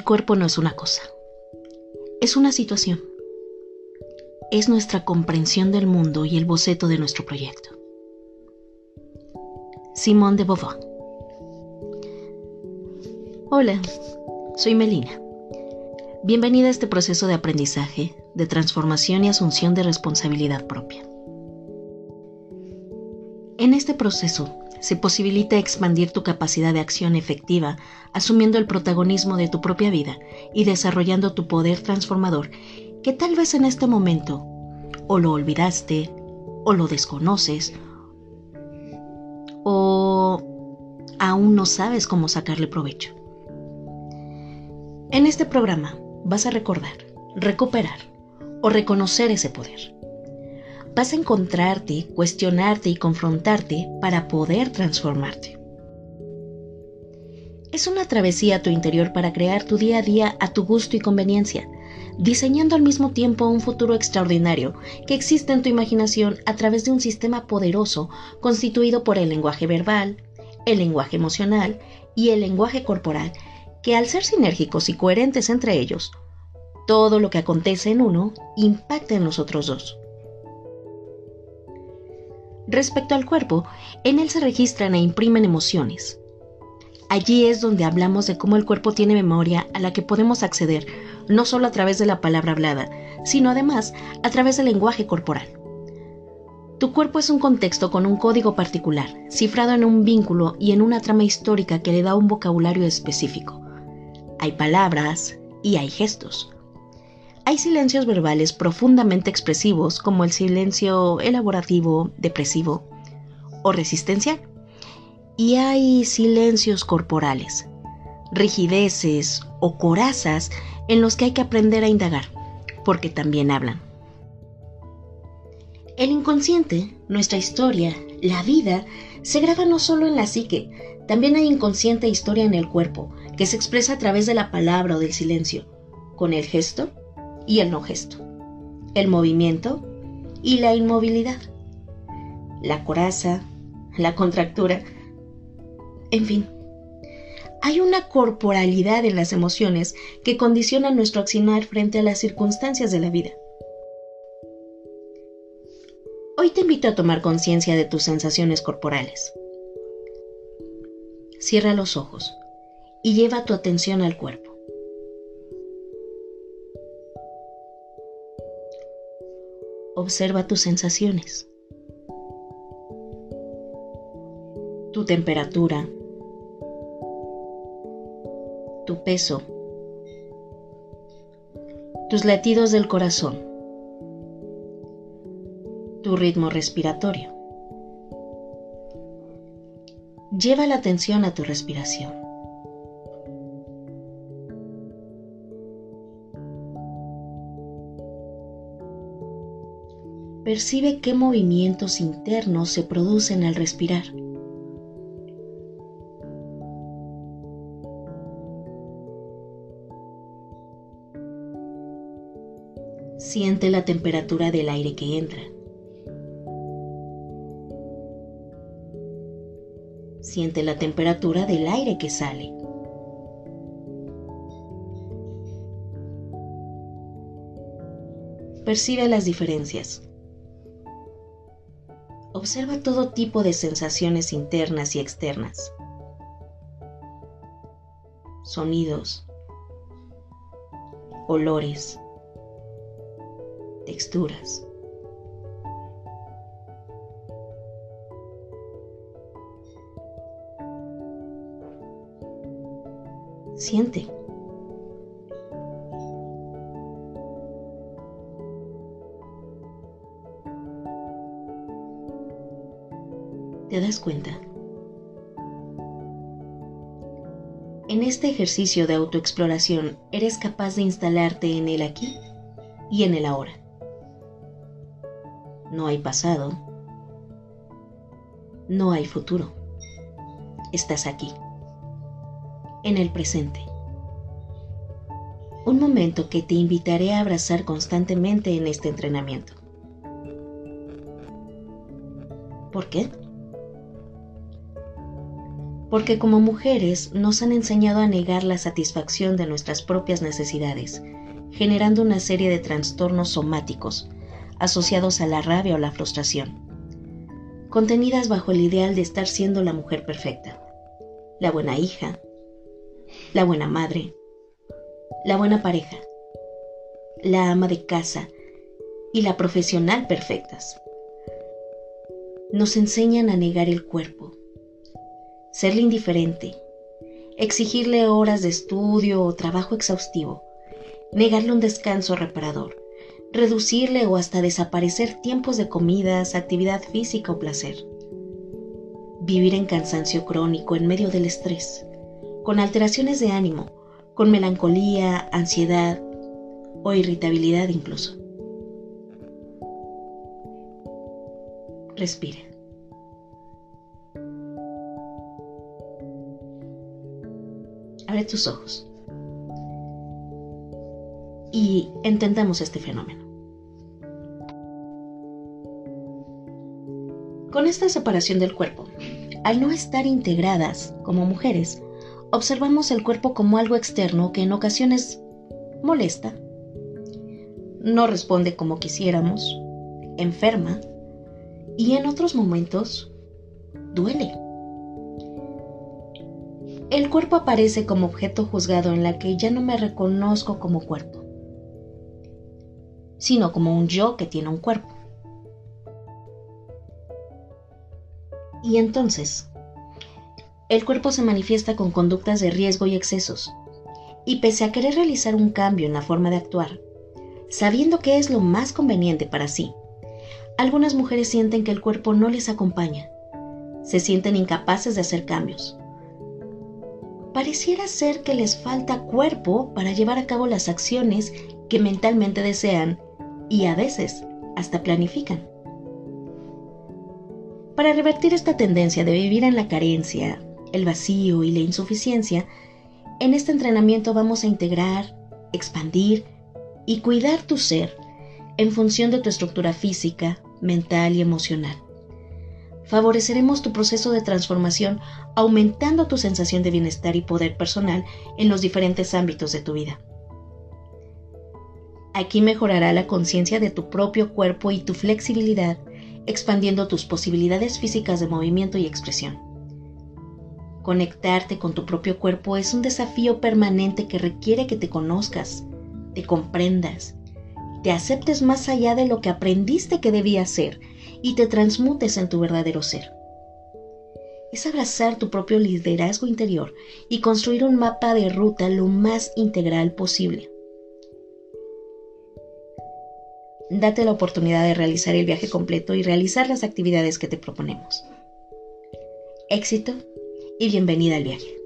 El cuerpo no es una cosa, es una situación. Es nuestra comprensión del mundo y el boceto de nuestro proyecto. Simón de Beauvoir. Hola, soy Melina. Bienvenida a este proceso de aprendizaje, de transformación y asunción de responsabilidad propia. En este proceso se posibilita expandir tu capacidad de acción efectiva, asumiendo el protagonismo de tu propia vida y desarrollando tu poder transformador que tal vez en este momento o lo olvidaste, o lo desconoces, o aún no sabes cómo sacarle provecho. En este programa vas a recordar, recuperar o reconocer ese poder vas a encontrarte, cuestionarte y confrontarte para poder transformarte. Es una travesía a tu interior para crear tu día a día a tu gusto y conveniencia, diseñando al mismo tiempo un futuro extraordinario que existe en tu imaginación a través de un sistema poderoso constituido por el lenguaje verbal, el lenguaje emocional y el lenguaje corporal, que al ser sinérgicos y coherentes entre ellos, todo lo que acontece en uno impacta en los otros dos. Respecto al cuerpo, en él se registran e imprimen emociones. Allí es donde hablamos de cómo el cuerpo tiene memoria a la que podemos acceder, no solo a través de la palabra hablada, sino además a través del lenguaje corporal. Tu cuerpo es un contexto con un código particular, cifrado en un vínculo y en una trama histórica que le da un vocabulario específico. Hay palabras y hay gestos. Hay silencios verbales profundamente expresivos como el silencio elaborativo, depresivo o resistencial. Y hay silencios corporales, rigideces o corazas en los que hay que aprender a indagar, porque también hablan. El inconsciente, nuestra historia, la vida, se graba no solo en la psique, también hay inconsciente historia en el cuerpo, que se expresa a través de la palabra o del silencio, con el gesto y el no gesto, el movimiento y la inmovilidad, la coraza, la contractura, en fin. Hay una corporalidad en las emociones que condiciona nuestro accionar frente a las circunstancias de la vida. Hoy te invito a tomar conciencia de tus sensaciones corporales. Cierra los ojos y lleva tu atención al cuerpo. Observa tus sensaciones, tu temperatura, tu peso, tus latidos del corazón, tu ritmo respiratorio. Lleva la atención a tu respiración. Percibe qué movimientos internos se producen al respirar. Siente la temperatura del aire que entra. Siente la temperatura del aire que sale. Percibe las diferencias. Observa todo tipo de sensaciones internas y externas. Sonidos, olores, texturas. Siente. ¿Te das cuenta? En este ejercicio de autoexploración eres capaz de instalarte en el aquí y en el ahora. No hay pasado, no hay futuro. Estás aquí, en el presente. Un momento que te invitaré a abrazar constantemente en este entrenamiento. ¿Por qué? Porque como mujeres nos han enseñado a negar la satisfacción de nuestras propias necesidades, generando una serie de trastornos somáticos asociados a la rabia o la frustración, contenidas bajo el ideal de estar siendo la mujer perfecta, la buena hija, la buena madre, la buena pareja, la ama de casa y la profesional perfectas. Nos enseñan a negar el cuerpo, serle indiferente, exigirle horas de estudio o trabajo exhaustivo, negarle un descanso reparador, reducirle o hasta desaparecer tiempos de comidas, actividad física o placer. Vivir en cansancio crónico en medio del estrés, con alteraciones de ánimo, con melancolía, ansiedad o irritabilidad incluso. Respira. Abre tus ojos y entendamos este fenómeno. Con esta separación del cuerpo, al no estar integradas como mujeres, observamos el cuerpo como algo externo que en ocasiones molesta, no responde como quisiéramos, enferma y en otros momentos duele. El cuerpo aparece como objeto juzgado en la que ya no me reconozco como cuerpo, sino como un yo que tiene un cuerpo. Y entonces, el cuerpo se manifiesta con conductas de riesgo y excesos. Y pese a querer realizar un cambio en la forma de actuar, sabiendo que es lo más conveniente para sí, algunas mujeres sienten que el cuerpo no les acompaña. Se sienten incapaces de hacer cambios. Pareciera ser que les falta cuerpo para llevar a cabo las acciones que mentalmente desean y a veces hasta planifican. Para revertir esta tendencia de vivir en la carencia, el vacío y la insuficiencia, en este entrenamiento vamos a integrar, expandir y cuidar tu ser en función de tu estructura física, mental y emocional. Favoreceremos tu proceso de transformación aumentando tu sensación de bienestar y poder personal en los diferentes ámbitos de tu vida. Aquí mejorará la conciencia de tu propio cuerpo y tu flexibilidad, expandiendo tus posibilidades físicas de movimiento y expresión. Conectarte con tu propio cuerpo es un desafío permanente que requiere que te conozcas, te comprendas, te aceptes más allá de lo que aprendiste que debía ser y te transmutes en tu verdadero ser. Es abrazar tu propio liderazgo interior y construir un mapa de ruta lo más integral posible. Date la oportunidad de realizar el viaje completo y realizar las actividades que te proponemos. Éxito y bienvenida al viaje.